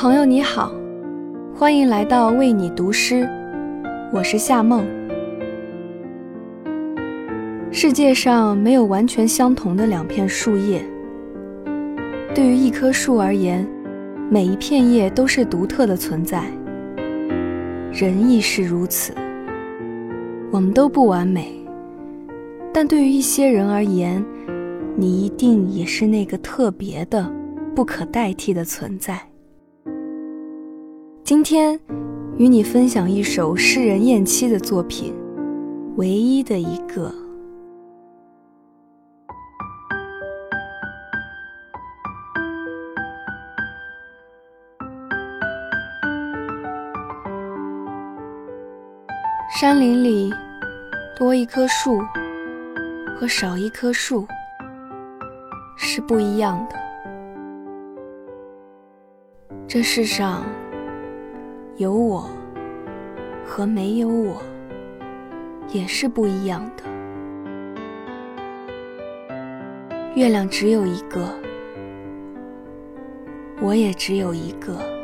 朋友你好，欢迎来到为你读诗，我是夏梦。世界上没有完全相同的两片树叶，对于一棵树而言，每一片叶都是独特的存在。人亦是如此，我们都不完美，但对于一些人而言，你一定也是那个特别的、不可代替的存在。今天，与你分享一首诗人燕七的作品，《唯一的一个》。山林里，多一棵树和少一棵树是不一样的。这世上。有我和没有我也是不一样的。月亮只有一个，我也只有一个。